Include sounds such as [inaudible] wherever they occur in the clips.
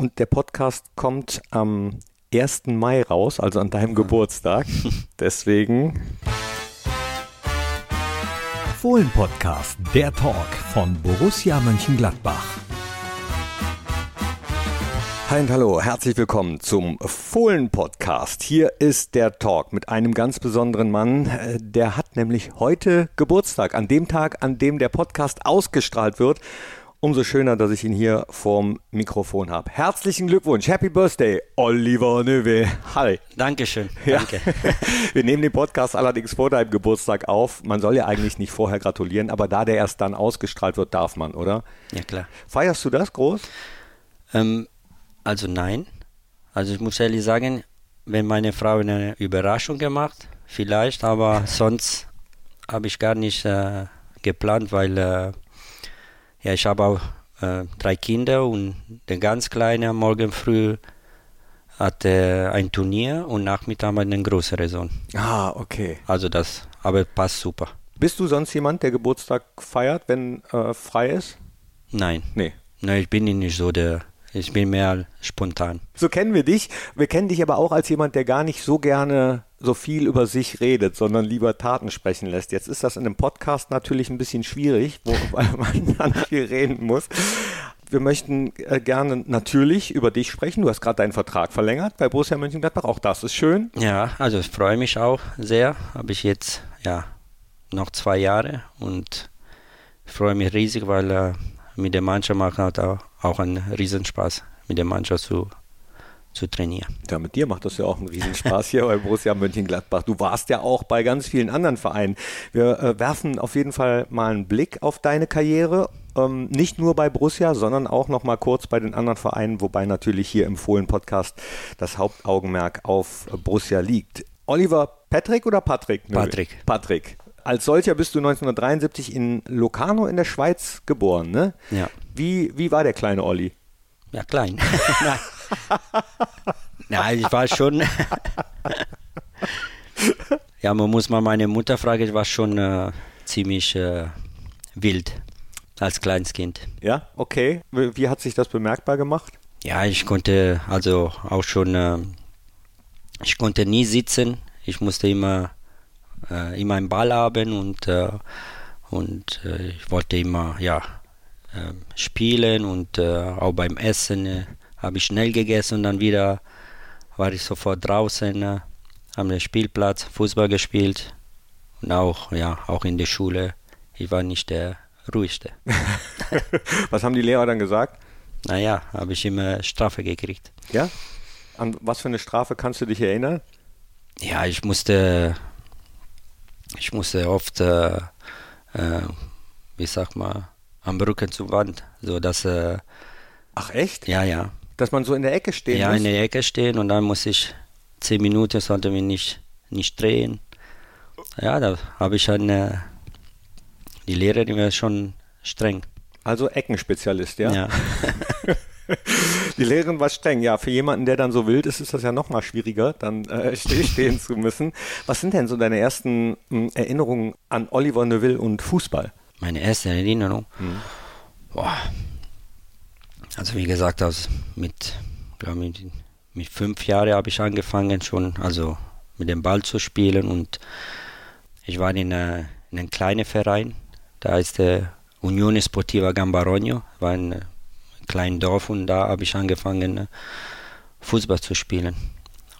Und der Podcast kommt am 1. Mai raus, also an deinem Geburtstag. [laughs] Deswegen. Fohlen-Podcast, der Talk von Borussia Mönchengladbach. Hi und hallo, herzlich willkommen zum Fohlen-Podcast. Hier ist der Talk mit einem ganz besonderen Mann. Der hat nämlich heute Geburtstag, an dem Tag, an dem der Podcast ausgestrahlt wird. Umso schöner, dass ich ihn hier vorm Mikrofon habe. Herzlichen Glückwunsch, Happy Birthday, Oliver Nöwe. Hi. Dankeschön. [laughs] Ja. Danke. [laughs] Wir nehmen den Podcast allerdings vor deinem Geburtstag auf. Man soll ja eigentlich nicht vorher gratulieren, aber da der erst dann ausgestrahlt wird, darf man, oder? Ja, klar. Feierst du das groß? Ähm, also nein. Also ich muss ehrlich sagen, wenn meine Frau eine Überraschung gemacht, vielleicht, aber sonst habe ich gar nicht äh, geplant, weil äh, ja, ich habe auch äh, drei Kinder und der ganz Kleine morgen früh hatte ein Turnier und Nachmittag einen größeren Sohn. Ah, okay. Also das, aber passt super. Bist du sonst jemand, der Geburtstag feiert, wenn äh, frei ist? Nein, Nee. nein, ich bin nicht so der, ich bin mehr spontan. So kennen wir dich. Wir kennen dich aber auch als jemand, der gar nicht so gerne so viel über sich redet, sondern lieber Taten sprechen lässt. Jetzt ist das in einem Podcast natürlich ein bisschen schwierig, wo [laughs] man dann viel reden muss. Wir möchten äh, gerne natürlich über dich sprechen. Du hast gerade deinen Vertrag verlängert bei Borussia Mönchengladbach. Auch das ist schön. Ja, also ich freue mich auch sehr. Habe ich jetzt ja noch zwei Jahre und ich freue mich riesig, weil äh, mit der Mannschaft macht halt auch, auch einen Riesenspaß, mit der Mannschaft zu, zu trainieren. Ja, mit dir macht das ja auch einen Riesenspaß hier bei Borussia Mönchengladbach. Du warst ja auch bei ganz vielen anderen Vereinen. Wir äh, werfen auf jeden Fall mal einen Blick auf deine Karriere. Ähm, nicht nur bei Borussia, sondern auch noch mal kurz bei den anderen Vereinen, wobei natürlich hier im Fohlen-Podcast das Hauptaugenmerk auf Borussia liegt. Oliver Patrick oder Patrick? Patrick. Patrick. Als solcher bist du 1973 in Locarno in der Schweiz geboren, ne? Ja, Wie, wie war der kleine Olli? ja klein. [laughs] Nein. Nein, ich war schon. [laughs] ja, man muss mal meine Mutter fragen, ich war schon äh, ziemlich äh, wild als kleines Kind. Ja, okay. Wie, wie hat sich das bemerkbar gemacht? Ja, ich konnte also auch schon, äh, ich konnte nie sitzen. Ich musste immer, äh, immer einen Ball haben und, äh, und äh, ich wollte immer, ja, äh, spielen und äh, auch beim Essen äh, habe ich schnell gegessen und dann wieder war ich sofort draußen äh, am Spielplatz, Fußball gespielt und auch, ja, auch in der Schule. Ich war nicht der ruhigste. [laughs] Was haben die Lehrer dann gesagt? Naja, habe ich immer Strafe gekriegt. Ja? An was für eine Strafe kannst du dich erinnern? Ja, ich musste, ich musste oft, äh, äh, wie sag mal, am Rücken zur Wand, so dass, äh, Ach echt? ja, ja, Dass man so in der Ecke stehen ja, muss? in der Ecke stehen und dann muss ich zehn Minuten sollte mich nicht, nicht drehen. Ja, da habe ich eine, die Lehrerin war schon streng. Also Eckenspezialist, ja? Ja, [laughs] [laughs] Die Lehrerin war streng. Ja, für jemanden, der dann so wild ist, ist das ja noch mal schwieriger, dann äh, [laughs] stehen zu müssen. Was sind denn so deine ersten mh, Erinnerungen an Oliver Neuville und Fußball? meine erste Erinnerung. Boah. Also wie gesagt, aus mit, glaub mit, mit fünf Jahren habe ich angefangen schon, also mit dem Ball zu spielen und ich war in, einer, in einem kleinen Verein, da ist der Unione Sportiva Gambarogno, war ein kleines Dorf und da habe ich angefangen äh, Fußball zu spielen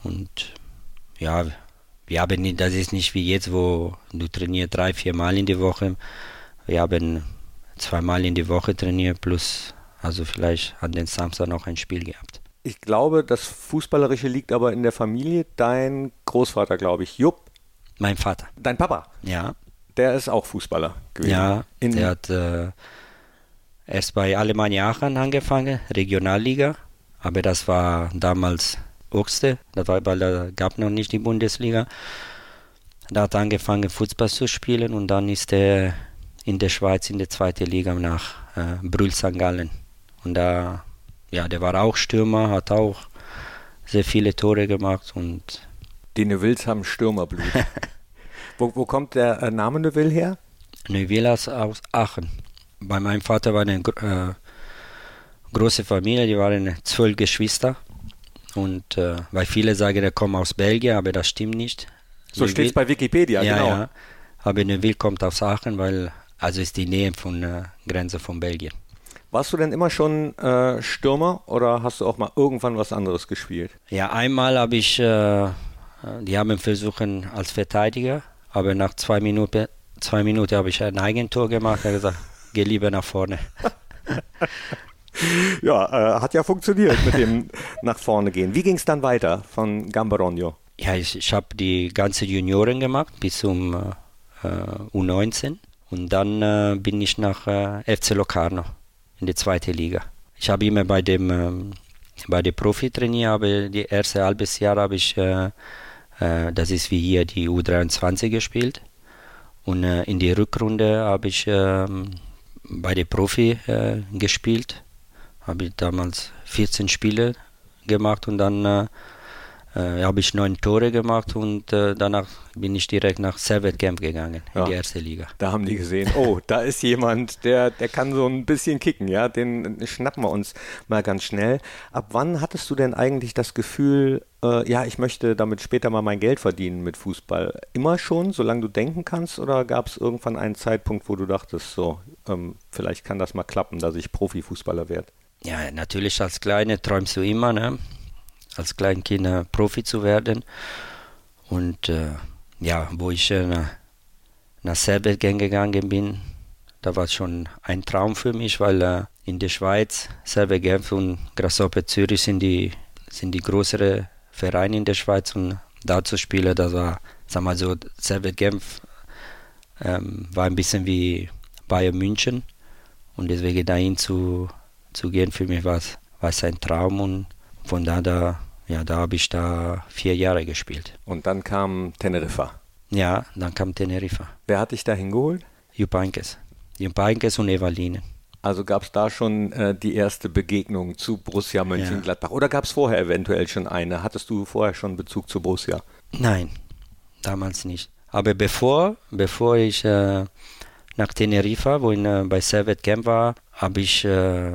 und ja, wir haben nicht, das ist nicht wie jetzt, wo du trainierst drei, vier Mal in die Woche. Wir haben zweimal in die Woche trainiert, plus also vielleicht an den Samstag noch ein Spiel gehabt. Ich glaube, das Fußballerische liegt aber in der Familie. Dein Großvater, glaube ich, Jupp, Mein Vater, dein Papa, ja, der ist auch Fußballer gewesen. ja, In, der hat äh, erst bei Alemannia Aachen angefangen, Regionalliga, aber das war damals höchste, das war, weil da gab noch nicht die Bundesliga. Da hat er angefangen Fußball zu spielen und dann ist er in der Schweiz in der zweiten Liga nach äh, Brühl St. Gallen. Und da, ja, der war auch Stürmer, hat auch sehr viele Tore gemacht und die Neuvilles haben Stürmerblut. [laughs] wo, wo kommt der äh, Name Neuville her? Neuvillas aus Aachen. Bei meinem Vater war eine, äh, große Familie, die waren zwölf Geschwister. Und äh, weil viele sagen, er kommt aus Belgien, aber das stimmt nicht. So steht es bei Wikipedia, ja, genau. Ja. Aber Neuville kommt aus Aachen, weil also ist die Nähe von der äh, Grenze von Belgien. Warst du denn immer schon äh, Stürmer oder hast du auch mal irgendwann was anderes gespielt? Ja, einmal habe ich, äh, die haben versucht als Verteidiger, aber nach zwei Minuten, zwei Minuten habe ich ein Eigentor gemacht. Er gesagt, geh lieber nach vorne. [laughs] ja, äh, hat ja funktioniert mit dem nach vorne gehen. Wie ging es dann weiter von Gambarogno? Ja, ich, ich habe die ganze Junioren gemacht bis zum äh, U19 und dann äh, bin ich nach äh, FC Locarno in die zweite Liga. Ich habe immer bei dem ähm, bei der Profi trainiert, aber die erste halbes Jahr habe ich, äh, äh, das ist wie hier die U23 gespielt und äh, in die Rückrunde habe ich ähm, bei der Profi gespielt habe ich damals 14 Spiele gemacht und dann äh, äh, habe ich neun Tore gemacht und äh, danach bin ich direkt nach Servet Camp gegangen, ja, in die erste Liga. Da haben die gesehen, oh, da ist jemand, der, der kann so ein bisschen kicken, ja, den schnappen wir uns mal ganz schnell. Ab wann hattest du denn eigentlich das Gefühl, äh, ja, ich möchte damit später mal mein Geld verdienen mit Fußball? Immer schon, solange du denken kannst, oder gab es irgendwann einen Zeitpunkt, wo du dachtest, so, ähm, vielleicht kann das mal klappen, dass ich Profifußballer werde? ja, natürlich als Kleine träumst du immer, ne? als Kleinkind äh, Profi zu werden. Und äh, ja, wo ich äh, nach, nach Serbien gegangen bin, da war es schon ein Traum für mich, weil äh, in der Schweiz, Servet Genf und Grasshopper Zürich sind die, sind die größeren Vereine in der Schweiz und da zu spielen, das war, sag mal so, Servet Genf ähm, war ein bisschen wie Bayern München und deswegen dahin zu, zu gehen, für mich war es ein Traum und von da, da, ja, da habe ich da vier Jahre gespielt. Und dann kam Teneriffa. Ja, dann kam Teneriffa. Wer hat dich da hingeholt? Jupp Heynckes. Jupp Heynckes und Evaline. Also gab es da schon äh, die erste Begegnung zu Borussia Mönchengladbach? Ja. Oder gab es vorher eventuell schon eine? Hattest du vorher schon Bezug zu Borussia? Nein, damals nicht. Aber bevor, bevor ich äh, nach Teneriffa, wo ich äh, bei Servet Camp war, habe ich äh,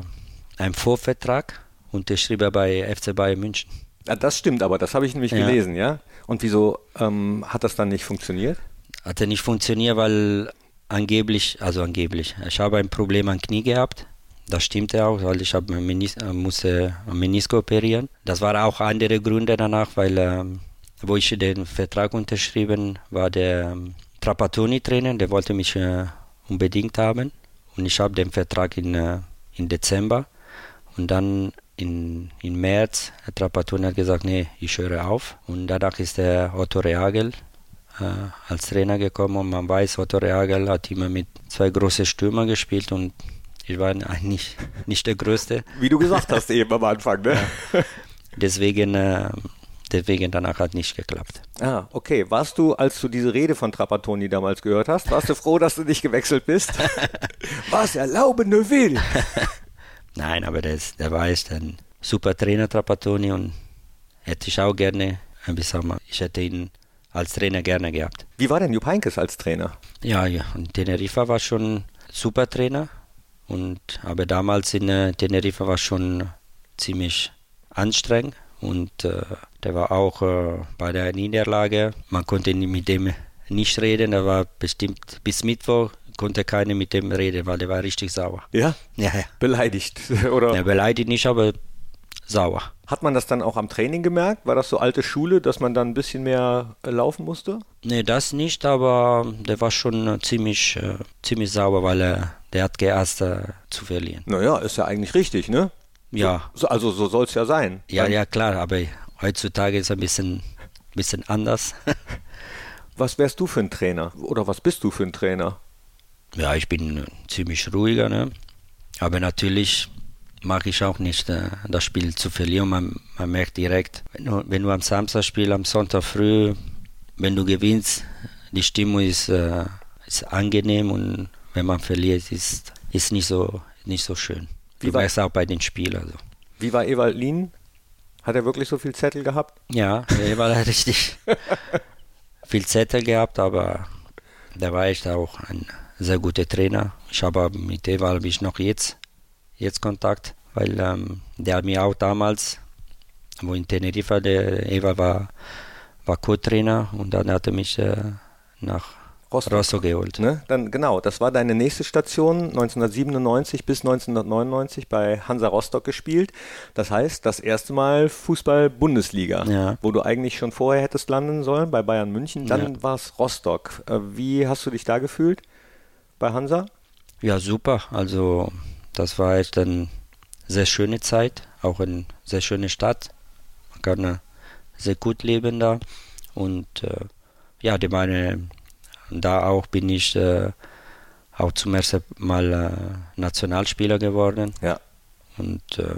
einen Vorvertrag unterschrieben bei FC Bayern München. Ja, das stimmt, aber das habe ich nämlich ja. gelesen, ja. Und wieso ähm, hat das dann nicht funktioniert? Hat er nicht funktioniert, weil angeblich, also angeblich, ich habe ein Problem am Knie gehabt. Das stimmte auch, weil ich habe Menis äh, musste am Menisco operieren. Das waren auch andere Gründe danach, weil ähm, wo ich den Vertrag unterschrieben war der ähm, Trapattoni-Trainer, der wollte mich äh, unbedingt haben. Und ich habe den Vertrag in, äh, in Dezember und dann in, in März hat Trapattoni hat gesagt, nee, ich höre auf. Und danach ist der Otto Reagel äh, als Trainer gekommen und man weiß, Otto Reagel hat immer mit zwei großen Stürmern gespielt und ich war eigentlich nicht der Größte. Wie du gesagt hast eben am Anfang, ne? Ja. Deswegen äh, deswegen danach hat nicht geklappt. Ah, okay. Warst du, als du diese Rede von Trapattoni damals gehört hast, warst du froh, dass du nicht gewechselt bist? [laughs] Was erlauben will? [laughs] Nein, aber der, ist, der war echt ein super Trainer, Trapattoni, und hätte ich auch gerne, ich hätte ihn als Trainer gerne gehabt. Wie war denn Jupp Heynckes als Trainer? Ja, ja, und Teneriffa war schon super Trainer, und, aber damals in äh, Teneriffa war schon ziemlich anstrengend und äh, der war auch äh, bei der Niederlage. Man konnte mit dem nicht reden. Er war bestimmt bis Mittwoch konnte keiner mit dem reden, weil der war richtig sauer. Ja? Ja, ja. Beleidigt, [laughs] oder? Ja, beleidigt nicht, aber sauer. Hat man das dann auch am Training gemerkt? War das so alte Schule, dass man dann ein bisschen mehr äh, laufen musste? Nee, das nicht, aber der war schon äh, ziemlich, äh, ziemlich sauer, weil er der hat geerst äh, zu verlieren. Naja, ist ja eigentlich richtig, ne? Ja. So, also so soll es ja sein. Ja, ja, klar, aber heutzutage ist es ein bisschen, bisschen anders. [laughs] was wärst du für ein Trainer? Oder was bist du für ein Trainer? Ja, ich bin ziemlich ruhiger, ne? aber natürlich mache ich auch nicht äh, das Spiel zu verlieren. Man, man merkt direkt, wenn du, wenn du am Samstag spielst, am Sonntag früh, wenn du gewinnst, die Stimmung ist, äh, ist angenehm und wenn man verliert, ist ist nicht so nicht so schön. Wie du merkst auch bei den Spielern. Also. Wie war Ewald Lien? Hat er wirklich so viel Zettel gehabt? Ja, er war richtig [laughs] viel Zettel gehabt, aber der war echt auch ein sehr guter Trainer. Ich habe mit Ewald ich noch jetzt, jetzt Kontakt. weil ähm, der hat mir auch damals, wo in Teneriffa, der Eva war, war Co-Trainer und dann hat er mich äh, nach Rostock, Rostock geholt. Ne? Dann genau, das war deine nächste Station 1997 bis 1999 bei Hansa Rostock gespielt. Das heißt, das erste Mal Fußball-Bundesliga, ja. wo du eigentlich schon vorher hättest landen sollen bei Bayern München. Dann ja. war es Rostock. Äh, wie hast du dich da gefühlt bei Hansa? Ja, super. Also das war echt eine sehr schöne Zeit, auch eine sehr schöne Stadt. Man kann sehr gut leben da und äh, ja, die meine da auch bin ich äh, auch zum ersten Mal äh, Nationalspieler geworden. Ja. Und äh,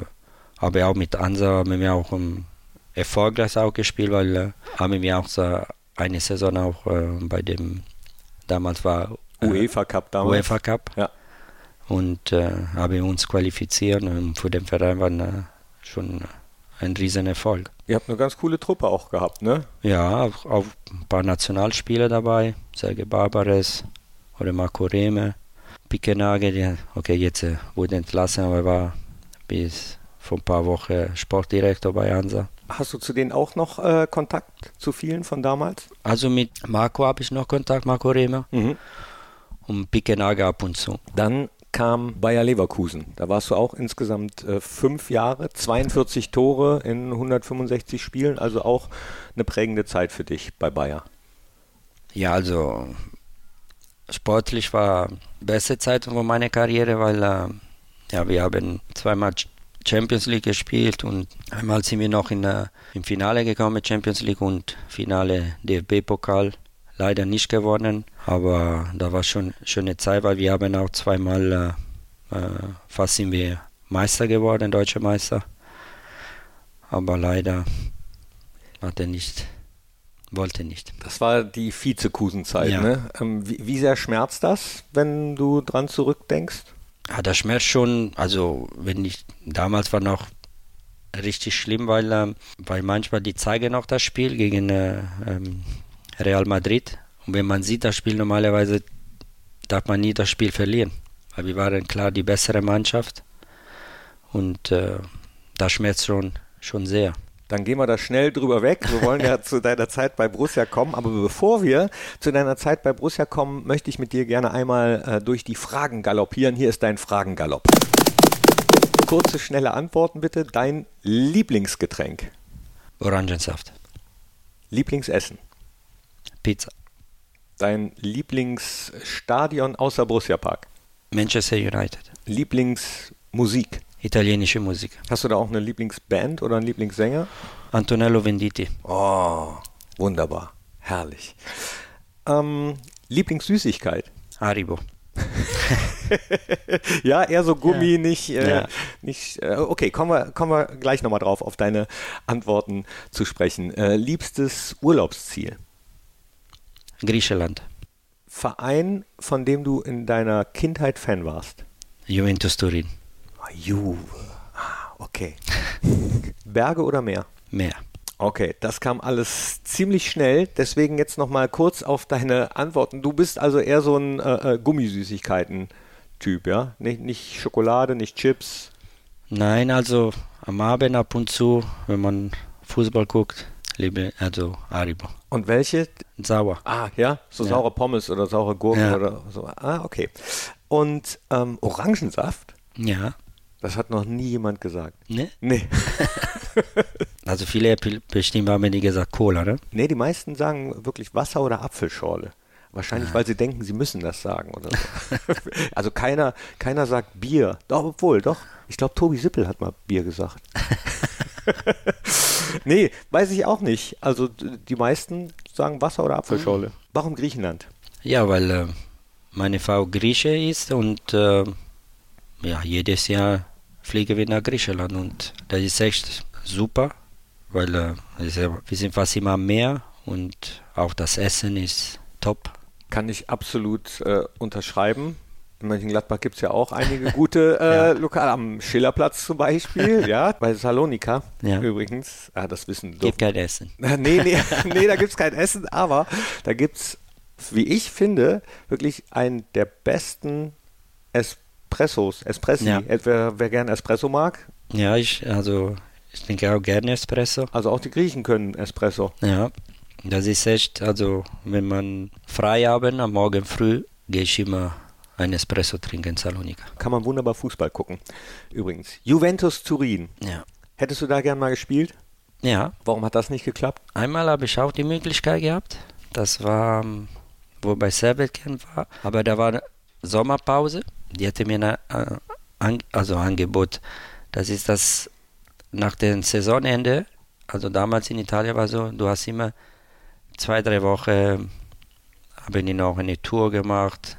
habe auch mit Ansa haben wir auch um, erfolgreich auch gespielt, weil äh, haben wir auch so eine Saison auch äh, bei dem damals war UEFA Cup damals. UEFA Cup. Ja. Und haben uns qualifiziert und für den Verein war schon ein Riesenerfolg. Ihr habt eine ganz coole Truppe auch gehabt, ne? Ja, auch, auch ein paar Nationalspieler dabei. Sergei Barbares oder Marco Reme. Pikenage, der, okay, jetzt äh, wurde entlassen, aber war bis vor ein paar Wochen Sportdirektor bei Hansa. Hast du zu denen auch noch äh, Kontakt zu vielen von damals? Also mit Marco habe ich noch Kontakt, Marco Reme. Mhm. Und Pikenage ab und zu. Dann kam Bayer Leverkusen. Da warst du auch insgesamt äh, fünf Jahre, 42 Tore in 165 Spielen, also auch eine prägende Zeit für dich bei Bayer. Ja, also sportlich war beste Zeit von meiner Karriere, weil äh, ja, wir haben zweimal Champions League gespielt und einmal sind wir noch in, äh, im Finale gekommen, Champions League und Finale DFB-Pokal leider nicht gewonnen, aber da war schon eine schöne Zeit, weil wir haben auch zweimal, äh, äh, fast sind wir Meister geworden, deutscher Meister. Aber leider hat er nicht, wollte nicht. Das war die Vizekusenzeit, ja. ne? Ähm, wie, wie, sehr schmerzt das, wenn du dran zurückdenkst? Ja, das schmerzt schon, also wenn ich, damals war noch richtig schlimm, weil, äh, weil manchmal die zeigen noch das Spiel gegen äh, ähm, Real Madrid. Und wenn man sieht das Spiel normalerweise, darf man nie das Spiel verlieren. Weil wir waren klar die bessere Mannschaft. Und äh, das schmerzt schon, schon sehr. Dann gehen wir da schnell drüber weg. Wir wollen ja [laughs] zu deiner Zeit bei Borussia kommen. Aber bevor wir zu deiner Zeit bei Borussia kommen, möchte ich mit dir gerne einmal äh, durch die Fragen galoppieren. Hier ist dein Fragengalopp. Kurze, schnelle Antworten bitte. Dein Lieblingsgetränk? Orangensaft. Lieblingsessen? Pizza. Dein Lieblingsstadion außer Borussia Park? Manchester United. Lieblingsmusik? Italienische Musik. Hast du da auch eine Lieblingsband oder einen Lieblingssänger? Antonello Venditti. Oh, wunderbar. Herrlich. Ähm, Lieblingssüßigkeit? Haribo. [laughs] ja, eher so Gummi, ja. nicht. Äh, ja. nicht äh, okay, kommen wir, kommen wir gleich nochmal drauf, auf deine Antworten zu sprechen. Äh, liebstes Urlaubsziel? Griechenland. Verein, von dem du in deiner Kindheit Fan warst? Juventus Turin. Oh, Juve. Ah, okay. [laughs] Berge oder Meer? Meer. Okay, das kam alles ziemlich schnell. Deswegen jetzt noch mal kurz auf deine Antworten. Du bist also eher so ein äh, äh Gummisüßigkeiten-Typ, ja? Nicht, nicht Schokolade, nicht Chips. Nein, also am Abend ab und zu, wenn man Fußball guckt, liebe also Haribo. Und welche? Sauer. Ah, ja? So ja. saure Pommes oder saure Gurken ja. oder so. Ah, okay. Und ähm, Orangensaft? Ja. Das hat noch nie jemand gesagt. Ne? Nee. [laughs] also viele bestimmt haben die gesagt Cola, ne? Nee, die meisten sagen wirklich Wasser oder Apfelschorle. Wahrscheinlich, ah. weil sie denken, sie müssen das sagen oder so. [laughs] also keiner, keiner sagt Bier. Doch, obwohl, doch. Ich glaube, Tobi Sippel hat mal Bier gesagt. [laughs] [laughs] nee, weiß ich auch nicht. Also die meisten sagen Wasser oder Apfelschorle. Warum Griechenland? Ja, weil äh, meine Frau Grieche ist und äh, ja, jedes Jahr fliegen wir nach Griechenland und das ist echt super, weil äh, wir sind fast immer am Meer und auch das Essen ist top. Kann ich absolut äh, unterschreiben. In Mönchengladbach gibt es ja auch einige [laughs] gute äh, ja. Lokale, am Schillerplatz zum Beispiel, [laughs] ja, bei Salonika ja. übrigens. Ah, das wissen du. Gibt kein Essen. [laughs] nee, nee, nee, da gibt es kein Essen, aber da gibt es, wie ich finde, wirklich einen der besten Espresso Espressos, Espressi. Ja. Äh, Wer, wer gern Espresso mag, Ja, ich, also, ich trinke auch gerne Espresso. also auch die Griechen können Espresso. Ja, das ist echt, also, wenn man frei haben, am Morgen früh, gehe ich immer ein Espresso trinken in Salonika. Kann man wunderbar Fußball gucken. Übrigens. Juventus Turin. Ja. Hättest du da gern mal gespielt? Ja, Warum hat das nicht geklappt? Einmal habe ich auch die Möglichkeit gehabt. Das war, ähm, wo bei Servetken war. Aber da war Sommerpause. Die hatte mir eine, äh, an, also Angebot. Das ist das nach dem Saisonende. Also damals in Italien war so, du hast immer zwei, drei Wochen, haben die noch eine Tour gemacht,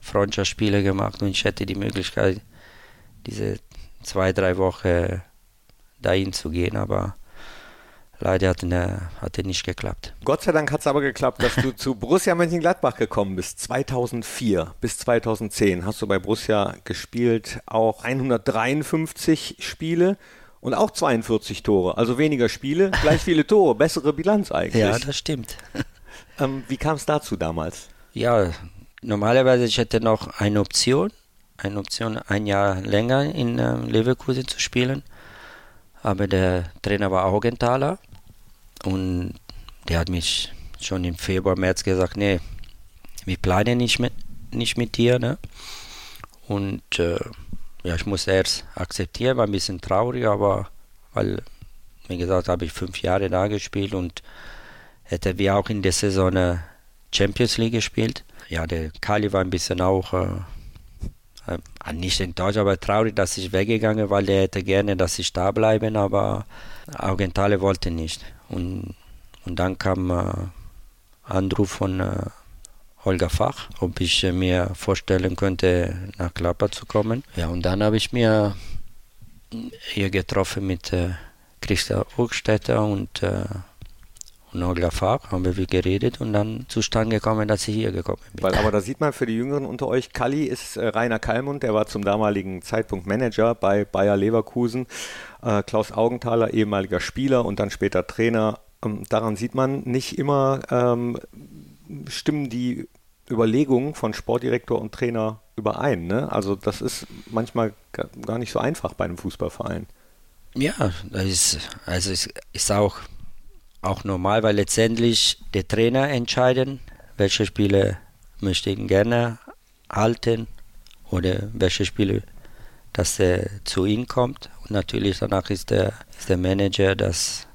Freundschaftsspiele gemacht und ich hätte die Möglichkeit, diese zwei, drei Wochen dahin zu gehen, aber leider hat, ne, hatte nicht geklappt. Gott sei Dank hat es aber geklappt, dass du zu Borussia Mönchengladbach gekommen bist. 2004 bis 2010 hast du bei Borussia gespielt, auch 153 Spiele und auch 42 Tore. Also weniger Spiele, gleich viele Tore, bessere Bilanz eigentlich. Ja, das stimmt. ähm, wie kam es dazu damals? Ja, normalerweise ich hätte noch eine Option, eine Option, ein Jahr länger in ähm, Leverkusen zu spielen. Aber der Trainer war Augenthaler und der hat mich schon im Februar, März gesagt, nee, wir planen nicht mit, nicht mit dir. Ne? Und äh, ja, ich musste erst akzeptieren, war ein bisschen traurig, aber weil, wie gesagt, habe ich fünf Jahre da gespielt und hätte wir auch in der Saison äh, Champions League gespielt. Ja, der Kali war ein bisschen auch äh, äh, nicht enttäuscht, aber traurig, dass ich weggegangen, weil er hätte gerne, dass ich da bleiben, aber Augenthaler wollte nicht. Und, und dann kam äh, Anruf von äh, Holger Fach, ob ich äh, mir vorstellen könnte, nach Klapper zu kommen. Ja, und dann habe ich mir hier getroffen mit äh, Christa Urgstetter und äh, und Holger Fach haben wir geredet und dann zustande gekommen, dass ich hier gekommen bin. Weil, aber da sieht man für die Jüngeren unter euch, Kalli ist äh, Rainer Kallmund, der war zum damaligen Zeitpunkt Manager bei Bayer Leverkusen. Äh, Klaus Augenthaler, ehemaliger Spieler und dann später Trainer. Ähm, daran sieht man nicht immer, ähm, stimmen die Überlegungen von Sportdirektor und Trainer überein. Ne? Also das ist manchmal gar nicht so einfach bei einem Fußballverein. Ja, das ist, also ist, ist auch auch normal, weil letztendlich der Trainer entscheiden, welche Spiele möchte ich gerne halten oder welche Spiele, dass er zu ihm kommt. Und natürlich danach ist der, ist der Manager, dass,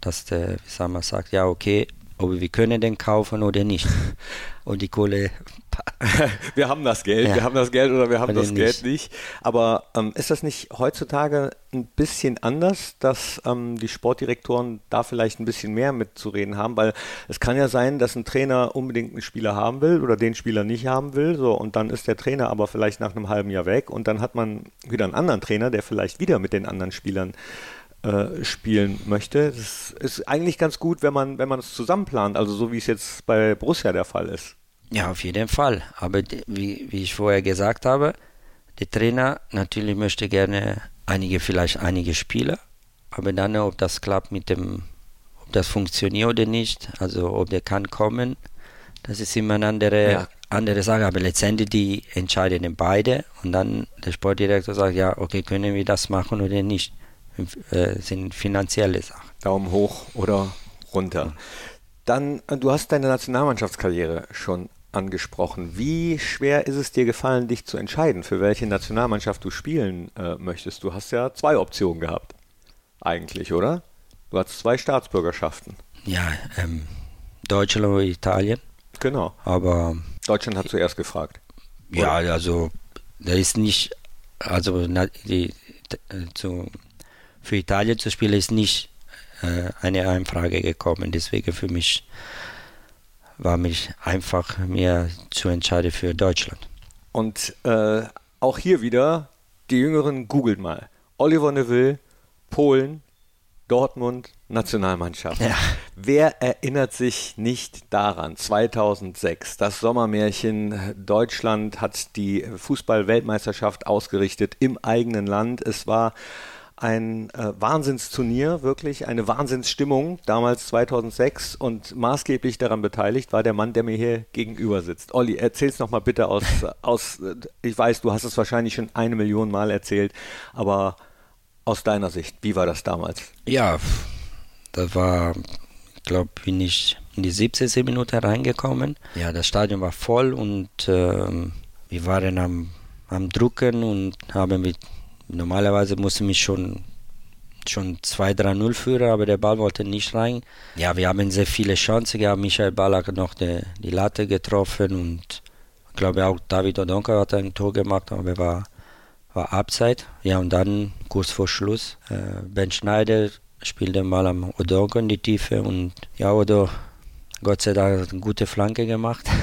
dass der, wie soll man sagt, ja okay, ob wir können den kaufen oder nicht. [laughs] Und die Kohle. [laughs] wir haben das Geld, ja. wir haben das Geld oder wir haben Oder das nicht. Geld nicht. Aber ähm, ist das nicht heutzutage ein bisschen anders, dass ähm, die Sportdirektoren da vielleicht ein bisschen mehr mitzureden haben? Weil es kann ja sein, dass ein Trainer unbedingt einen Spieler haben will oder den Spieler nicht haben will. So, und dann ist der Trainer aber vielleicht nach einem halben Jahr weg und dann hat man wieder einen anderen Trainer, der vielleicht wieder mit den anderen Spielern äh, spielen möchte. Das ist eigentlich ganz gut, wenn man, wenn man es zusammenplant, also so wie es jetzt bei Borussia der Fall ist. Ja, auf jeden Fall. Aber die- wie, wie ich vorher gesagt habe, der Trainer natürlich möchte gerne einige, vielleicht einige Spieler, aber dann, ob das klappt mit dem, ob das funktioniert oder nicht, also ob der kann kommen, das ist immer eine andere, Ja. andere Sache. Aber letztendlich die entscheiden dann beide und dann der Sportdirektor sagt, ja, okay, können wir das machen oder nicht. Äh, sind finanzielle Sachen. Daumen hoch oder runter. Dann, äh, du hast deine Nationalmannschaftskarriere schon angesprochen. Wie schwer ist es dir gefallen, dich zu entscheiden, für welche Nationalmannschaft du spielen äh, möchtest? Du hast ja zwei Optionen gehabt, eigentlich, oder? Du hast zwei Staatsbürgerschaften. Ja, ähm, Deutschland oder Italien, Genau. aber Deutschland hat zuerst gefragt. Ja, also da ist nicht, also na, die, äh, zu, für Italien zu spielen ist nicht äh, eine Einfrage gekommen. Deswegen für mich war mich einfach mir zu entscheiden für Deutschland. Und äh, auch hier wieder, die Jüngeren googelt mal. Oliver Neville, Polen, Dortmund, Nationalmannschaft. Ja. Wer erinnert sich nicht daran? 2006, das Sommermärchen. Deutschland hat die Fußball-Weltmeisterschaft ausgerichtet im eigenen Land. Es war ein äh, Wahnsinnsturnier, wirklich eine Wahnsinnsstimmung, damals 2006 und maßgeblich daran beteiligt war der Mann, der mir hier gegenüber sitzt. Olli, erzähl's noch mal bitte aus, aus, ich weiß, du hast es wahrscheinlich schon eine Million Mal erzählt, aber aus deiner Sicht, wie war das damals? Ja, das war, ich glaube, bin ich in die 17. Minute reingekommen. Ja, das Stadion war voll und äh, wir waren am, am Drucken und haben mit Normalerweise musste mich schon schon 2-3-0 führen, aber der Ball wollte nicht rein. Ja, wir haben sehr viele Chancen gehabt. Michael Ballack hat noch die, die Latte getroffen und ich glaube auch David Odonka hat ein Tor gemacht, aber war, war Abzeit. Ja, und dann kurz vor Schluss, äh, Ben Schneider spielte mal am Odonka in die Tiefe und ja, Odo, Gott sei Dank, hat eine gute Flanke gemacht. [laughs]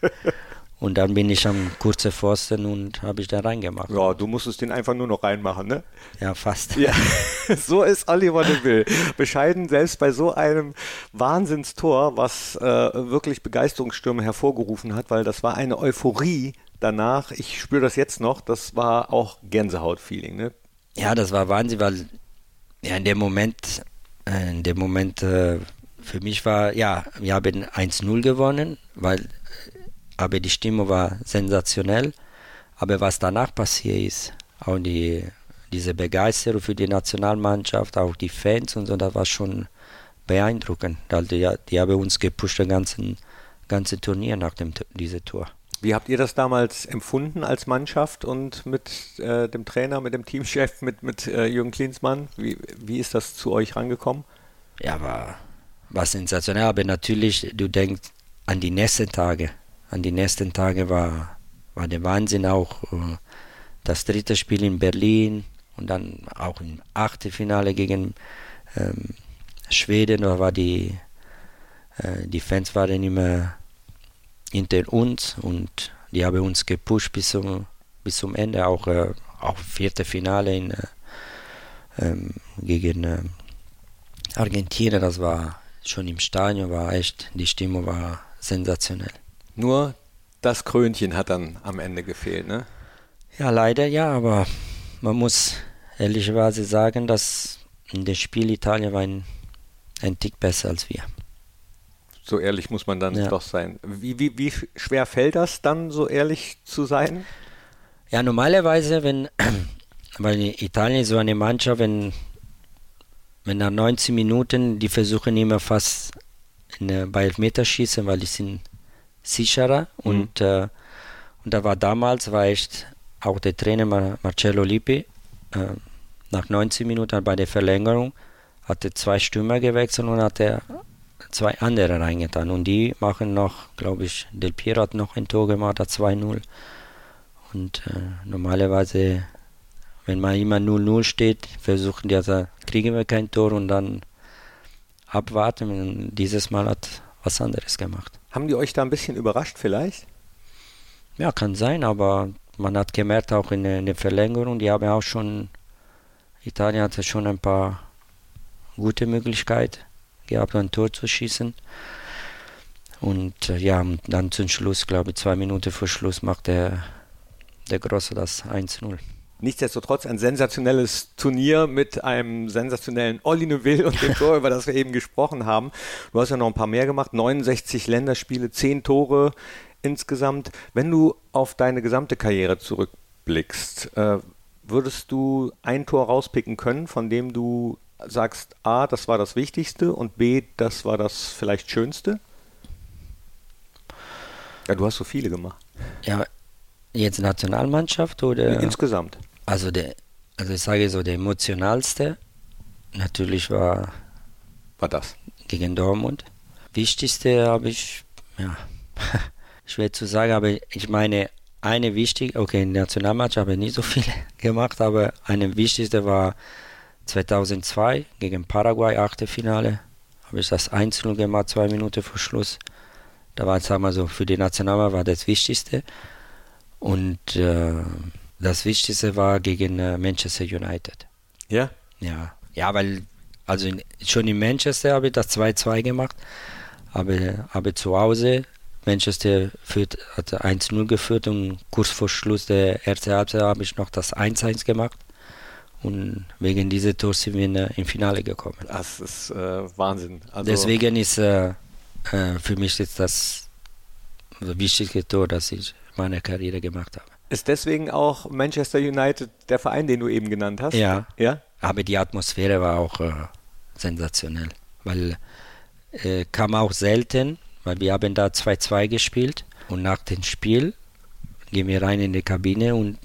[laughs] Und dann bin ich am kurzen Pfosten und habe ich da reingemacht. Ja, du musstest den einfach nur noch reinmachen, ne? Ja, fast. Ja, [laughs] so ist Oliver de Will. Bescheiden selbst bei so einem Wahnsinnstor, was äh, wirklich Begeisterungsstürme hervorgerufen hat, weil das war eine Euphorie danach. Ich spüre das jetzt noch. Das war auch Gänsehaut-Feeling, ne? Ja, das war Wahnsinn, weil ja, in dem Moment, äh, in dem Moment äh, für mich war, ja, wir haben 1-0 gewonnen, weil aber die Stimmung war sensationell. Aber was danach passiert ist, auch die, diese Begeisterung für die Nationalmannschaft, auch die Fans und so, das war schon beeindruckend. Also die, die haben uns gepusht, das ganze, ganze Turnier nach dem, diese Tour. Wie habt ihr das damals empfunden als Mannschaft und mit äh, dem Trainer, mit dem Teamchef, mit, mit äh, Jürgen Klinsmann? Wie, wie ist das zu euch rangekommen? Ja, war, war sensationell, aber natürlich, du denkst an die nächsten Tage an die nächsten Tage war, war der Wahnsinn auch. Äh, das dritte Spiel in Berlin und dann auch im Achtelfinale gegen ähm, Schweden, da war die, äh, die Fans waren immer hinter uns und die haben uns gepusht bis zum, bis zum Ende, auch, äh, auch vierte Finale in, äh, ähm, gegen äh, Argentinien, das war schon im Stadion, war echt, die Stimmung war sensationell. Nur das Krönchen hat dann am Ende gefehlt, ne? Ja, leider ja, aber man muss ehrlicherweise sagen, dass in dem Spiel Italien war ein, ein Tick besser als wir. So ehrlich muss man dann ja. doch sein. Wie, wie, wie schwer fällt das dann, so ehrlich zu sein? Ja, normalerweise, wenn, [clears throat] weil Italien ist so eine Mannschaft, wenn, wenn nach 90 Minuten, die versuchen immer fast in, bei Elfmeterschießen, weil die sind sicherer. Mhm. Und, äh, und da war damals, war echt auch der Trainer Marcello Lippi, äh, nach 90 Minuten bei der Verlängerung, hatte zwei Stürmer gewechselt und hatte zwei andere reingetan. Und die machen noch, glaube ich, Del Piero hat noch ein Tor gemacht, hat 2-0. Und äh, normalerweise, wenn man immer 0-0 steht, versuchen die, also kriegen wir kein Tor und dann abwarten. Und dieses Mal hat was anderes gemacht. Haben die euch da ein bisschen überrascht vielleicht? Ja, kann sein, aber man hat gemerkt, auch in der, in der Verlängerung, die haben auch schon, Italien hatte schon ein paar gute Möglichkeiten gehabt, ein Tor zu schießen. Und äh, ja, dann zum Schluss, glaube ich, zwei Minuten vor Schluss macht der, der Grosse das 1-0. Nichtsdestotrotz ein sensationelles Turnier mit einem sensationellen Olli Neuville und dem Tor, [laughs] über das wir eben gesprochen haben. Du hast ja noch ein paar mehr gemacht, 69 Länderspiele, 10 Tore insgesamt. Wenn du auf deine gesamte Karriere zurückblickst, äh, würdest du ein Tor rauspicken können, von dem du sagst, A, das war das Wichtigste und B, das war das vielleicht Schönste? Ja, du hast so viele gemacht. Ja, jetzt Nationalmannschaft oder? Insgesamt. Also, der, also ich sage so, der emotionalste natürlich war, war das gegen Dortmund. Wichtigste habe ich, ja, [laughs] schwer zu sagen, aber ich meine, eine wichtige, okay, in der Nationalmannschaft habe ich nicht so viele [laughs] gemacht, aber eine wichtigste war 2002 gegen Paraguay, achte Finale. Habe ich das 1-0 gemacht, zwei Minuten vor Schluss. Da war, sagen wir so, für die Nationalmannschaft war das Wichtigste. Und äh, das Wichtigste war gegen äh, Manchester United. Ja? Ja. Ja, weil also in, schon in Manchester habe ich das 2-2 gemacht, aber, aber zu Hause Manchester führt, hat 1-0 geführt und kurz vor Schluss der ersten Halbzeit habe ich noch das 1-1 gemacht. Und wegen dieser Tor sind wir in, im Finale gekommen. Das ist äh, Wahnsinn. Also Deswegen ist äh, äh, für mich jetzt das, wichtigste Tor, das ich meine Karriere gemacht habe. Ist deswegen auch Manchester United der Verein, den du eben genannt hast? Ja. ja? Aber die Atmosphäre war auch äh, sensationell, weil äh, kam auch selten, weil wir haben da 2-2 gespielt und nach dem Spiel gehen wir rein in die Kabine und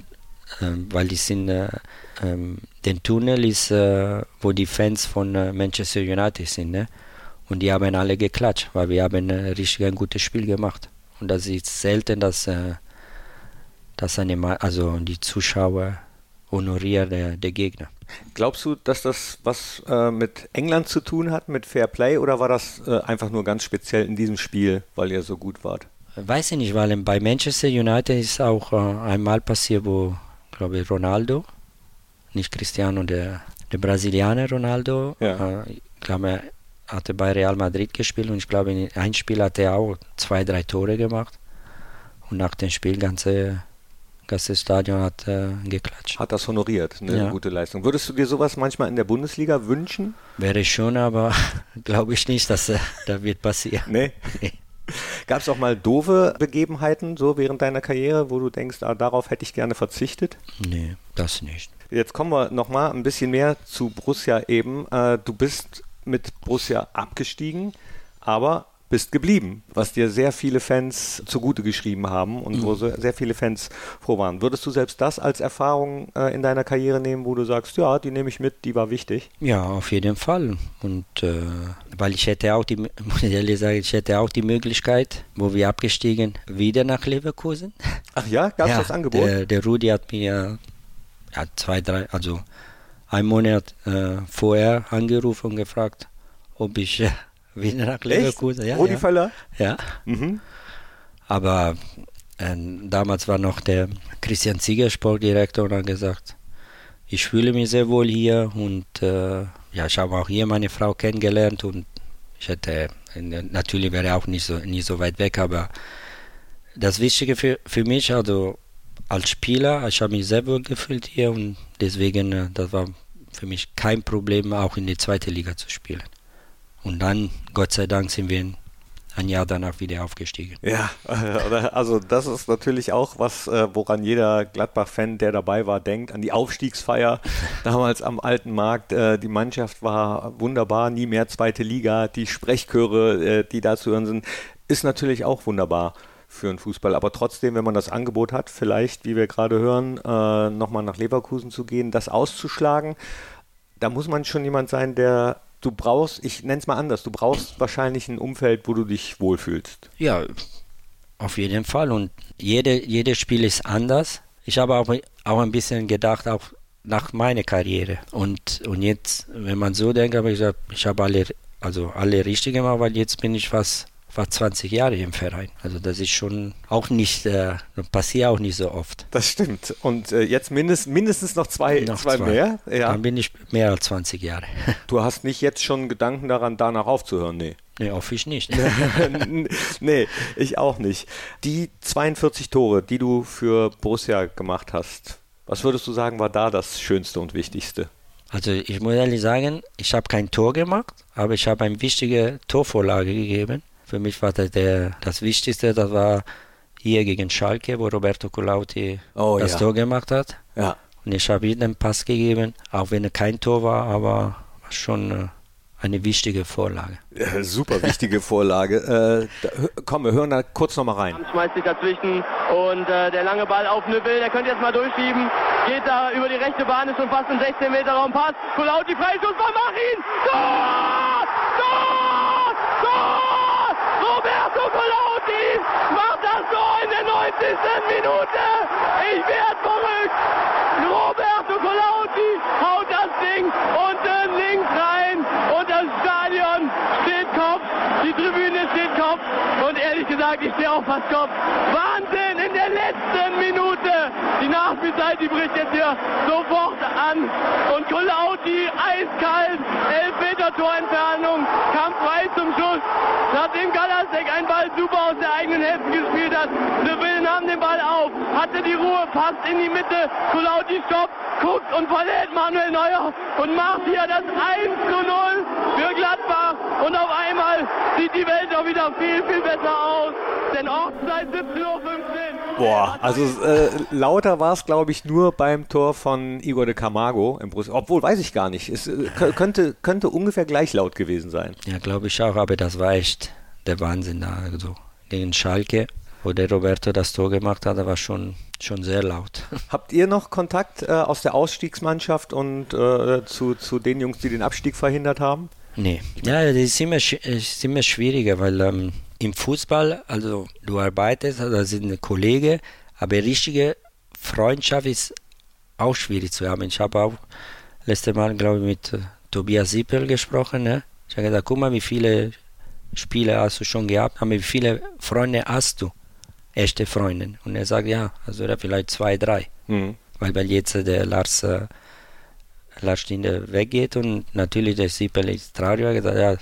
ähm, weil die sind, äh, ähm, den Tunnel ist, äh, wo die Fans von äh, Manchester United sind, ne? Und die haben alle geklatscht, weil wir haben äh, richtig ein gutes Spiel gemacht. Und das ist selten, dass, äh, dass eine, also die Zuschauer honorieren der, der Gegner. Glaubst du, dass das was äh, mit England zu tun hat, mit Fair Play, oder war das äh, einfach nur ganz speziell in diesem Spiel, weil ihr so gut wart? Weiß ich nicht, weil bei Manchester United ist auch äh, einmal passiert, wo, glaube ich, Ronaldo, nicht Cristiano, der, der Brasilianer Ronaldo, ja. ich glaube, er hatte bei Real Madrid gespielt und ich glaube, in einem Spiel hat er auch zwei, drei Tore gemacht. Und nach dem Spiel ganze ganze Stadion hat äh, geklatscht. Hat das honoriert, eine ja. gute Leistung. Würdest du dir sowas manchmal in der Bundesliga wünschen? Wäre schon, aber [laughs] glaube ich nicht, dass äh, da wird passieren. Nee. nee. [laughs] Gab es auch mal doofe Begebenheiten so während deiner Karriere, wo du denkst, ah, darauf hätte ich gerne verzichtet? Nee, das nicht. Jetzt kommen wir nochmal ein bisschen mehr zu Borussia eben. Äh, du bist mit Borussia abgestiegen, aber bist geblieben, was dir sehr viele Fans zugute geschrieben haben und mhm. wo sehr viele Fans froh waren. Würdest du selbst das als Erfahrung äh, in deiner Karriere nehmen, wo du sagst, ja, die nehme ich mit, die war wichtig? Ja, auf jeden Fall. Und äh, weil ich hätte auch die, [laughs] muss ich ehrlich sagen, ich hätte auch die Möglichkeit, wo wir abgestiegen, wieder nach Leverkusen. [laughs] Ach ja, gab es ja, das Angebot? Der, der Rudi hat mir ja, zwei, drei, also ein Monat äh, vorher angerufen und gefragt, ob ich äh, wieder nach Leverkusen. Ja, Rudi ja. Völler? Ja. Mhm. Aber äh, damals war noch der Christian Zieger Sportdirektor und hat gesagt, ich fühle mich sehr wohl hier und äh, ja, ich habe auch hier meine Frau kennengelernt und ich hätte, natürlich wäre auch nicht so, nicht so weit weg, aber das Wichtige für, für mich, also als Spieler, ich habe mich sehr wohl gefühlt hier und deswegen, äh, das war für mich kein Problem, auch in die zweite Liga zu spielen. Und dann, Gott sei Dank, sind wir ein Jahr danach wieder aufgestiegen. Ja, also das ist natürlich auch was, äh, woran jeder Gladbach-Fan, der dabei war, denkt, an die Aufstiegsfeier [laughs] damals am Alten Markt. Äh, die Mannschaft war wunderbar, nie mehr zweite Liga. Die Sprechchöre, äh, die da zu hören sind, ist natürlich auch wunderbar für den Fußball. Aber trotzdem, wenn man das Angebot hat, vielleicht, wie wir gerade hören, nochmal nach Leverkusen zu gehen, das auszuschlagen, da muss man schon jemand sein, der du brauchst, ich nenne es mal anders, du brauchst wahrscheinlich ein Umfeld, wo du dich wohlfühlst. Ja, auf jeden Fall. Und jede, jedes Spiel ist anders. Ich habe auch, auch ein bisschen gedacht, auch nach meiner Karriere. Und, und jetzt, wenn man so denkt, habe ich gesagt, ich habe alle, also alle richtig gemacht, weil jetzt bin ich fast war 20 Jahre im Verein. Also das ist schon auch nicht, äh, passiert auch nicht so oft. Das stimmt. Und äh, jetzt mindest, mindestens noch zwei, noch zwei, zwei, mehr. Ja. Dann bin ich mehr als 20 Jahre. [laughs] Du hast nicht jetzt schon Gedanken daran, danach aufzuhören? Nee. Nee, hoffe ich nicht. [laughs] nee, ich auch nicht. Die 42 Tore, die du für Borussia gemacht hast, was würdest du sagen, war da das Schönste und Wichtigste? Also ich muss ehrlich sagen, ich habe kein Tor gemacht, aber ich habe eine wichtige Torvorlage gegeben. Für mich war das der, das Wichtigste, das war hier gegen Schalke, wo Roberto Colauti oh, das ja. Tor gemacht hat. Ja. Und ich habe ihm den Pass gegeben, auch wenn er kein Tor war, aber schon äh, eine wichtige Vorlage. Ja, super wichtige Vorlage. Äh, da, komm, wir hören da kurz nochmal rein. Schmeißt sich dazwischen und äh, der lange Ball auf Nübbel, der könnte jetzt mal durchschieben. Geht da über die rechte Bahn, ist schon fast im 16 Meter Raum. Pass, Colauti, Freischuss, mach ihn! Tor! Roberto Colauti macht das Tor in der 90. Minute. Ich werde verrückt. Roberto Colauti haut das Ding unten links rein und das Stadion steht Kopf. Die Tribüne steht Kopf und ehrlich gesagt, ich stehe auch fast Kopf. Wahnsinn in der letzten Nachspielzeit, die bricht jetzt hier sofort an und Colauti eiskalt, 11 Meter Torentfernung, kam frei zum Schuss. Nachdem Galasek einen Ball super aus der eigenen Hälfte gespielt hat, wir haben den Ball auf. hatte die Ruhe, passt in die Mitte, Kulauti stoppt, guckt und verlädt Manuel Neuer und macht hier das 1 zu 0 für Gladbach. Und auf einmal sieht die Welt auch wieder viel, viel besser aus. Denn Ortszeit 17.15 Uhr. Boah, also äh, lauter war es, glaube ich, nur beim Tor von Igor de Camargo im Brust. Obwohl, weiß ich gar nicht. Es äh, könnte, könnte ungefähr gleich laut gewesen sein. Ja, glaube ich auch, aber das war echt der Wahnsinn da. Also gegen Schalke, wo der Roberto das Tor gemacht hat, war schon, schon sehr laut. [laughs] Habt ihr noch Kontakt äh, aus der Ausstiegsmannschaft und äh, zu, zu den Jungs, die den Abstieg verhindert haben? Nee. Ja, das ist immer, ist immer schwieriger, weil ähm, im Fußball, also du arbeitest, das sind Kollegen, aber richtige Freundschaft ist auch schwierig zu haben. Ich habe auch letztes Mal, glaube ich, mit äh, Tobias Sippel gesprochen. Ne? Ich habe gesagt, guck mal, wie viele Spiele hast du schon gehabt, aber wie viele Freunde hast du? Echte Freunde. Und er sagt, ja, also vielleicht zwei, drei. Mhm. Weil, weil jetzt der Lars, äh, Lars Stinde weggeht und natürlich der Sippel ist traurig. Er gesagt, ja,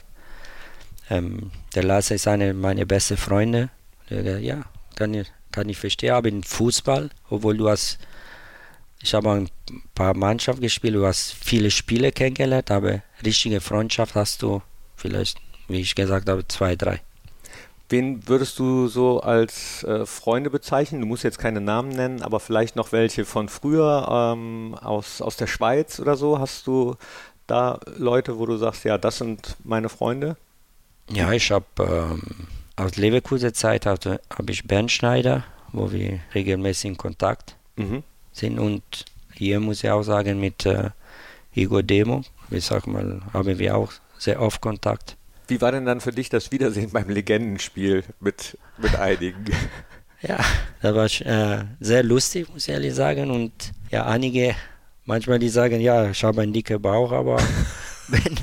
ähm, der Lars ist eine meiner besten Freunde. Ja, kann ich, kann ich verstehen. Aber im Fußball, obwohl du hast, ich habe ein paar Mannschaften gespielt, du hast viele Spiele kennengelernt, aber richtige Freundschaft hast du vielleicht, wie ich gesagt habe, zwei, drei. Wen würdest du so als äh, Freunde bezeichnen? Du musst jetzt keine Namen nennen, aber vielleicht noch welche von früher ähm, aus, aus der Schweiz oder so. Hast du da Leute, wo du sagst, ja, das sind meine Freunde? Ja, ich habe ähm, aus Leverkusen Zeit habe hab ich Bernd Schneider, wo wir regelmäßig in Kontakt mhm. sind und hier muss ich auch sagen mit äh, Igor Demo, ich sag mal, haben wir auch sehr oft Kontakt. Wie war denn dann für dich das Wiedersehen beim Legendenspiel mit, mit einigen? [laughs] ja, das war äh, sehr lustig, muss ich ehrlich sagen. Und ja, einige, manchmal die sagen, ja, ich habe einen dicken Bauch, aber [laughs] wenn,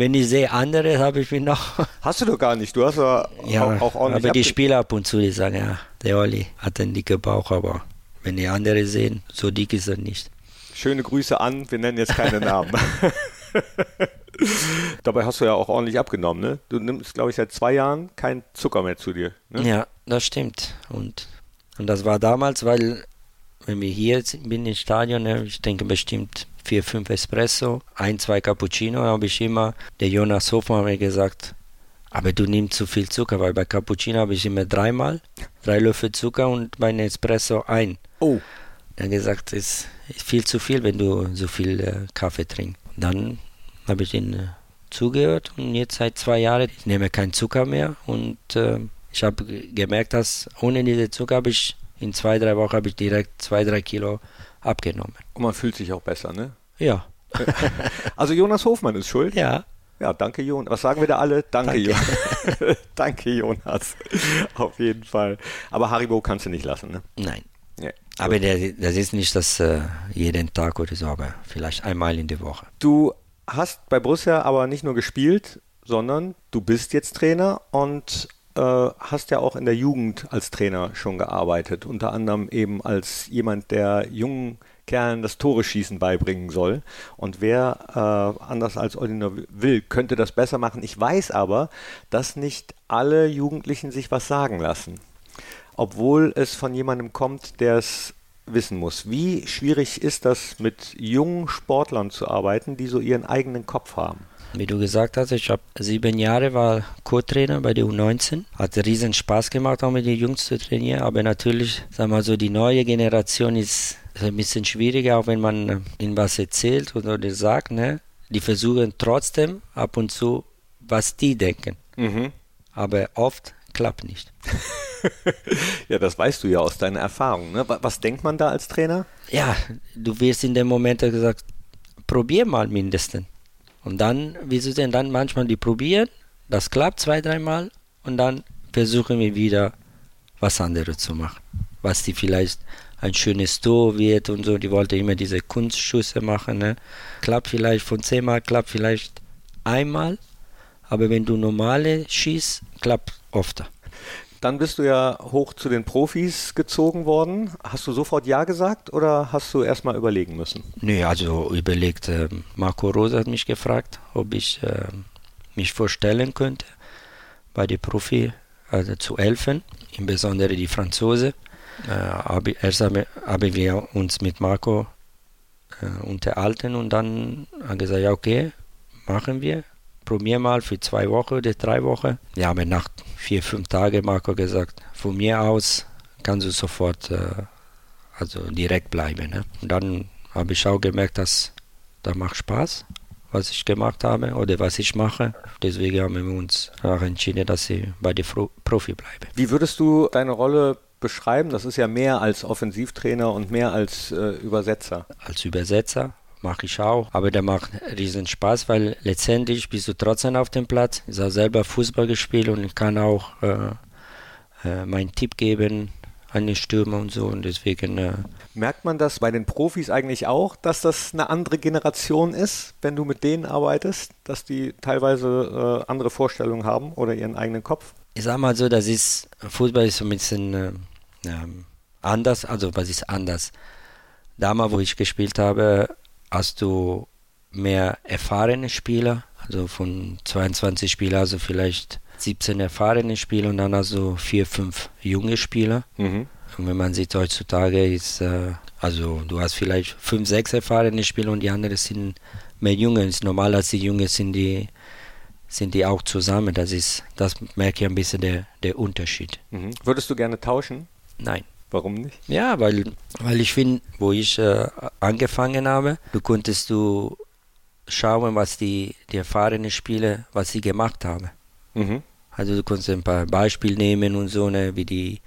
wenn ich sehe andere, habe ich mich noch. [laughs] Hast du doch gar nicht. Du hast ja, ja auch, auch ordentlich. Aber die Spieler ab und zu, die sagen, ja, der Olli hat einen dicken Bauch, aber wenn die andere sehen, so dick ist er nicht. Schöne Grüße an, wir nennen jetzt keine [laughs] Namen. [laughs] Dabei hast du ja auch ordentlich abgenommen, ne? Du nimmst, glaube ich, seit zwei Jahren keinen Zucker mehr zu dir. Ne? Ja, das stimmt. Und, und das war damals, weil, wenn wir hier sind im Stadion, ne, ich denke bestimmt vier, fünf Espresso, ein, zwei Cappuccino, habe ich immer, der Jonas Hofmann mir gesagt, aber du nimmst zu viel Zucker, weil bei Cappuccino habe ich immer dreimal, drei Löffel Zucker und bei einem Espresso ein. Oh. Dann gesagt, es ist viel zu viel, wenn du so viel äh, Kaffee trinkst. Dann habe ich ihn äh, zugehört und jetzt seit zwei Jahren ich nehme keinen Zucker mehr und äh, ich habe gemerkt, dass ohne diese Zucker habe ich in zwei, drei Wochen habe ich direkt zwei, drei Kilo abgenommen. Und man fühlt sich auch besser, ne? Ja. [laughs] also Jonas Hofmann ist schuld? Ja. Ja, danke Jonas. Was sagen wir da alle? Danke, danke. Jonas. [laughs] danke Jonas. Auf jeden Fall. Aber Haribo kannst du nicht lassen, ne? Nein. Ja. Aber der, das ist nicht das äh, jeden Tag oder so, aber vielleicht einmal in der Woche. Du hast bei Borussia aber nicht nur gespielt, sondern du bist jetzt Trainer und äh, hast ja auch in der Jugend als Trainer schon gearbeitet, unter anderem eben als jemand, der jungen Kerlen das Tore schießen beibringen soll. Und wer äh, anders als Oliver Will, könnte das besser machen. Ich weiß aber, dass nicht alle Jugendlichen sich was sagen lassen. Obwohl es von jemandem kommt, der es wissen muss. Wie schwierig ist das, mit jungen Sportlern zu arbeiten, die so ihren eigenen Kopf haben? Wie du gesagt hast, ich habe sieben Jahre war Co-Trainer bei der U19. Hat riesen Spaß gemacht, auch mit den Jungs zu trainieren. Aber natürlich, sagen wir so, die neue Generation ist ein bisschen schwieriger, auch wenn man ihnen was erzählt oder sagt. Ne? Die versuchen trotzdem ab und zu, was die denken. Mhm. Aber oft klappt nicht. [laughs] ja, das weißt du ja aus deiner Erfahrung. Ne? Was denkt man da als Trainer? Ja, du wirst in dem Moment gesagt, probier mal mindestens. Und dann, wie sie denn dann manchmal die probieren, das klappt zwei, dreimal und dann versuchen wir wieder was anderes zu machen. Was die vielleicht ein schönes Tor wird und so. Die wollte immer diese Kunstschüsse machen. Ne? Klappt vielleicht von zehnmal, klappt vielleicht einmal. Aber wenn du normale schießt, klappt oft. Dann bist du ja hoch zu den Profis gezogen worden. Hast du sofort Ja gesagt oder hast du erstmal überlegen müssen? Nee, also überlegt. Äh, Marco Rose hat mich gefragt, ob ich äh, mich vorstellen könnte, bei den Profi also zu helfen, insbesondere die Franzose. Äh, erst haben hab wir uns mit Marco unterhalten und dann hat er gesagt, ja okay, machen wir. Probier mal für zwei Wochen oder drei Wochen. Ja, aber nach vier, fünf Tagen Marco gesagt, von mir aus kannst du sofort äh, also direkt bleiben. Ne? Und dann habe ich auch gemerkt, dass da macht Spaß, was ich gemacht habe oder was ich mache. Deswegen haben wir uns auch entschieden, dass ich bei der Profi bleibe. Wie würdest du deine Rolle beschreiben? Das ist ja mehr als Offensivtrainer und mehr als äh, Übersetzer. Als Übersetzer mache ich auch, aber der macht riesen Spaß, weil letztendlich bist du trotzdem auf dem Platz. Ich habe selber Fußball gespielt und kann auch äh, äh, meinen Tipp geben an den Stürmer und so und deswegen. Äh, Merkt man das bei den Profis eigentlich auch, dass das eine andere Generation ist, wenn du mit denen arbeitest, dass die teilweise äh, andere Vorstellungen haben oder ihren eigenen Kopf? Ich sag mal so, das ist Fußball ist so ein bisschen äh, ähm, anders, also was ist anders? Damals, wo ich gespielt habe, hast du mehr erfahrene Spieler, also von 22 Spielern, also vielleicht 17 erfahrene Spieler und dann hast du vier, fünf junge Spieler. Mhm. Und wenn man sieht heutzutage ist, äh, also du hast vielleicht fünf, sechs erfahrene Spieler und die anderen sind mehr junge. Es ist normal, dass die Jungen sind die sind die auch zusammen. Das ist, das merke ich ein bisschen der, der Unterschied. Mhm. Würdest du gerne tauschen? Nein. Warum nicht? Ja, weil, weil ich finde, wo ich äh, angefangen habe, du konntest du schauen, was die, die erfahrenen Spieler, was sie gemacht haben. Mhm. Also du konntest ein paar Beispiele nehmen und so, ne, wie die,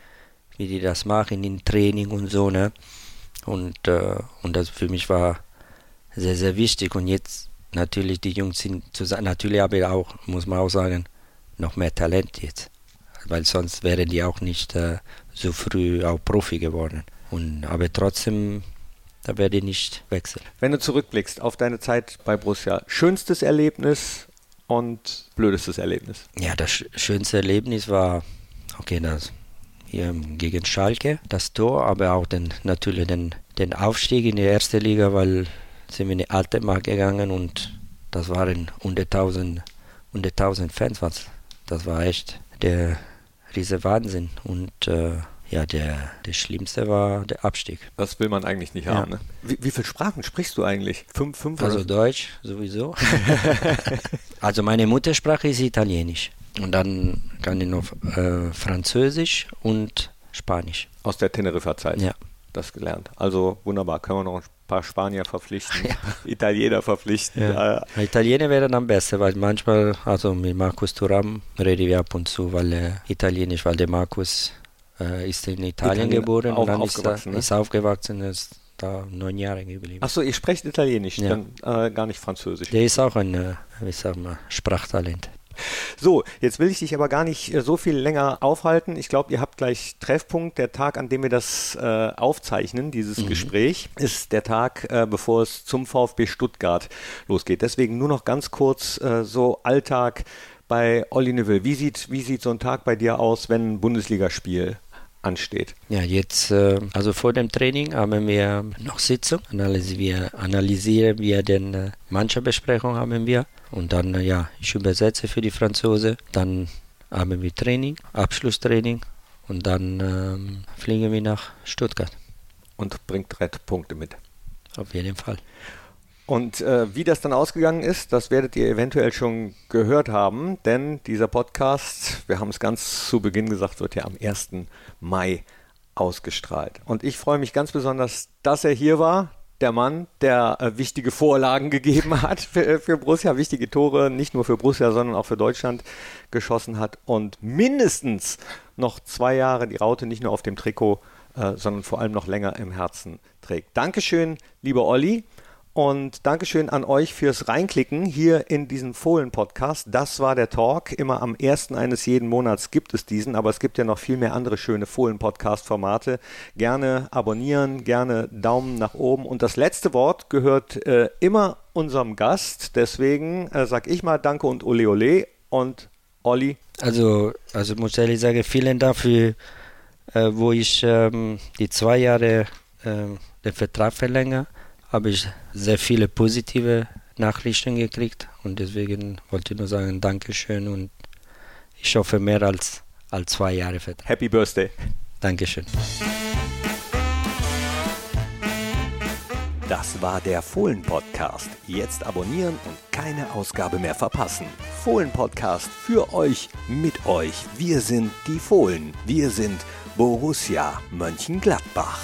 wie die das machen im Training und so, ne. Und, äh, und das für mich war sehr, sehr wichtig. Und jetzt natürlich, die Jungs sind zusammen, natürlich habe ich auch, muss man auch sagen, noch mehr Talent jetzt. Weil sonst wären die auch nicht äh, so früh auch Profi geworden. Und, aber trotzdem, da werde ich nicht wechseln. Wenn du zurückblickst auf deine Zeit bei Borussia, schönstes Erlebnis und blödestes Erlebnis? Ja, das schönste Erlebnis war, okay, das hier gegen Schalke, das Tor, aber auch den, natürlich den, den Aufstieg in die erste Liga, weil sind wir in die alte Markt gegangen und das waren 100.000 100 Fans. Was, das war echt der riese Wahnsinn. Und äh, ja, der, der schlimmste war der Abstieg. Das will man eigentlich nicht ja. haben. Ne? Wie, wie viele Sprachen sprichst du eigentlich? Fünf, fünf Also oder? Deutsch sowieso. [laughs] also meine Muttersprache ist Italienisch. Und dann kann ich noch äh, Französisch und Spanisch. Aus der Teneriffa-Zeit? Ja. Das gelernt. Also wunderbar. Können wir noch ein paar Spanier verpflichten, [laughs] ja. Italiener verpflichten. Ja. Äh. Italiener wäre dann besser, weil manchmal, also mit Markus Turam rede ich ab und zu, weil er Italienisch, weil der Markus äh, ist in Italien, Italien geboren und dann ist er ne? ist aufgewachsen, ist da neun Jahre geblieben. Achso, ihr sprecht Italienisch, ja. dann äh, gar nicht Französisch. Der ist auch ein, äh, wie sagen wir, Sprachtalent. So, jetzt will ich dich aber gar nicht äh, so viel länger aufhalten. Ich glaube, ihr habt gleich Treffpunkt. Der Tag, an dem wir das äh, aufzeichnen, dieses mhm. Gespräch, ist der Tag, äh, bevor es zum VfB Stuttgart losgeht. Deswegen nur noch ganz kurz äh, so Alltag bei Olli Neville. Wie sieht, wie sieht so ein Tag bei dir aus, wenn ein Bundesligaspiel ansteht? Ja, jetzt, äh, also vor dem Training haben wir noch Sitzung, analysieren wir, analysieren wir den äh, Mannschaftsbesprechung haben wir und dann, äh, ja, ich übersetze für die Franzose, dann haben wir Training, Abschlusstraining und dann ähm, fliegen wir nach Stuttgart. Und bringt drei Punkte mit. Auf jeden Fall. Und äh, wie das dann ausgegangen ist, das werdet ihr eventuell schon gehört haben, denn dieser Podcast, wir haben es ganz zu Beginn gesagt, wird ja am 1. Mai ausgestrahlt. Und ich freue mich ganz besonders, dass er hier war. Der Mann, der äh, wichtige Vorlagen [laughs] gegeben hat für, für Borussia, wichtige Tore, nicht nur für Borussia, sondern auch für Deutschland geschossen hat und mindestens noch zwei Jahre die Raute nicht nur auf dem Trikot, äh, sondern vor allem noch länger im Herzen trägt. Dankeschön, lieber Olli. Und Dankeschön an euch fürs Reinklicken hier in diesen Fohlen-Podcast. Das war der Talk. Immer am ersten eines jeden Monats gibt es diesen, aber es gibt ja noch viel mehr andere schöne Fohlen-Podcast-Formate. Gerne abonnieren, gerne Daumen nach oben. Und das letzte Wort gehört äh, immer unserem Gast. Deswegen äh, sag ich mal Danke und Ole Ole und Olli. Also, also muss ehrlich sagen, vielen Dank für, äh, wo ich ähm, die zwei Jahre ähm, den Vertrag verlängere habe ich sehr viele positive Nachrichten gekriegt und deswegen wollte ich nur sagen Dankeschön und ich hoffe mehr als, als zwei Jahre. Fett. Happy Birthday. Dankeschön. Das war der Fohlen-Podcast. Jetzt abonnieren und keine Ausgabe mehr verpassen. Fohlen-Podcast für euch, mit euch. Wir sind die Fohlen. Wir sind Borussia Mönchengladbach.